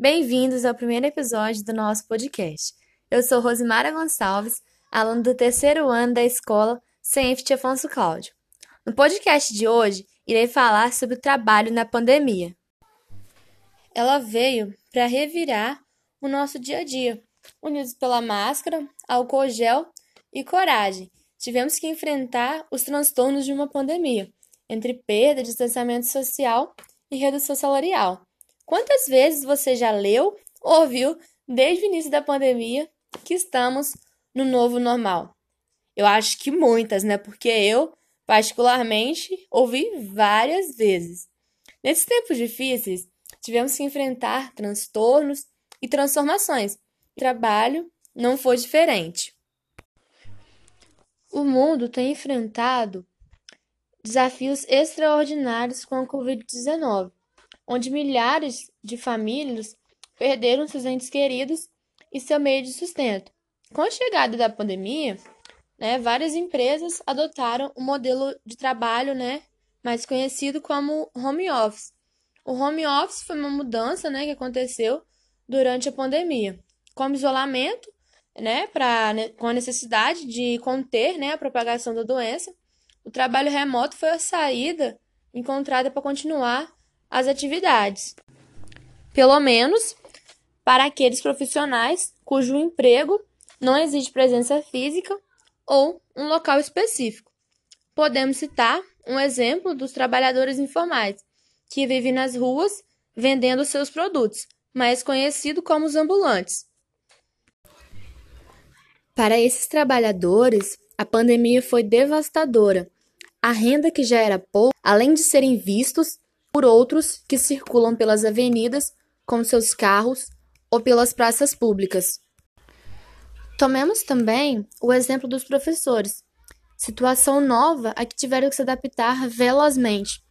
Bem-vindos ao primeiro episódio do nosso podcast. Eu sou Rosimara Gonçalves, aluna do terceiro ano da escola Senft Afonso Cláudio. No podcast de hoje, irei falar sobre o trabalho na pandemia. Ela veio para revirar o nosso dia a dia, unidos pela máscara, álcool gel e coragem. Tivemos que enfrentar os transtornos de uma pandemia, entre perda, distanciamento social e redução salarial. Quantas vezes você já leu ou ouviu desde o início da pandemia que estamos no novo normal? Eu acho que muitas, né? Porque eu, particularmente, ouvi várias vezes. Nesses tempos difíceis, tivemos que enfrentar transtornos e transformações. O trabalho não foi diferente. O mundo tem enfrentado desafios extraordinários com a Covid-19, onde milhares de famílias perderam seus entes queridos e seu meio de sustento. Com a chegada da pandemia, né, várias empresas adotaram o um modelo de trabalho né, mais conhecido como home office. O home office foi uma mudança né, que aconteceu durante a pandemia. Como isolamento, né, pra, né, com a necessidade de conter né, a propagação da doença, o trabalho remoto foi a saída encontrada para continuar as atividades. Pelo menos para aqueles profissionais cujo emprego não exige presença física ou um local específico. Podemos citar um exemplo dos trabalhadores informais, que vivem nas ruas vendendo seus produtos, mais conhecido como os ambulantes. Para esses trabalhadores, a pandemia foi devastadora. A renda que já era pouca, além de serem vistos por outros que circulam pelas avenidas com seus carros ou pelas praças públicas. Tomemos também o exemplo dos professores, situação nova a que tiveram que se adaptar velozmente,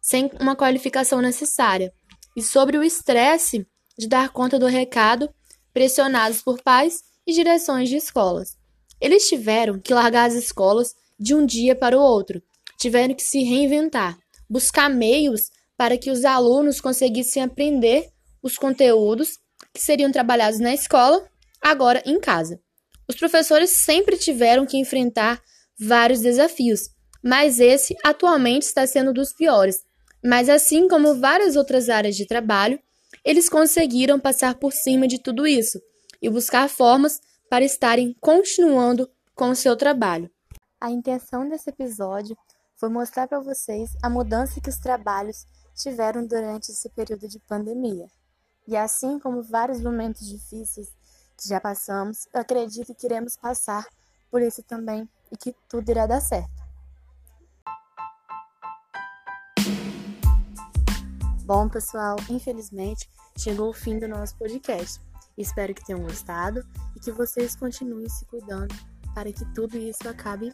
sem uma qualificação necessária, e sobre o estresse de dar conta do recado, pressionados por pais e direções de escolas. Eles tiveram que largar as escolas de um dia para o outro, tiveram que se reinventar, buscar meios para que os alunos conseguissem aprender os conteúdos que seriam trabalhados na escola, agora em casa. Os professores sempre tiveram que enfrentar vários desafios, mas esse atualmente está sendo dos piores. Mas assim como várias outras áreas de trabalho, eles conseguiram passar por cima de tudo isso e buscar formas para estarem continuando com o seu trabalho. A intenção desse episódio foi mostrar para vocês a mudança que os trabalhos tiveram durante esse período de pandemia. E assim como vários momentos difíceis que já passamos, eu acredito que iremos passar por isso também e que tudo irá dar certo. Bom, pessoal, infelizmente chegou o fim do nosso podcast. Espero que tenham gostado e que vocês continuem se cuidando para que tudo isso acabe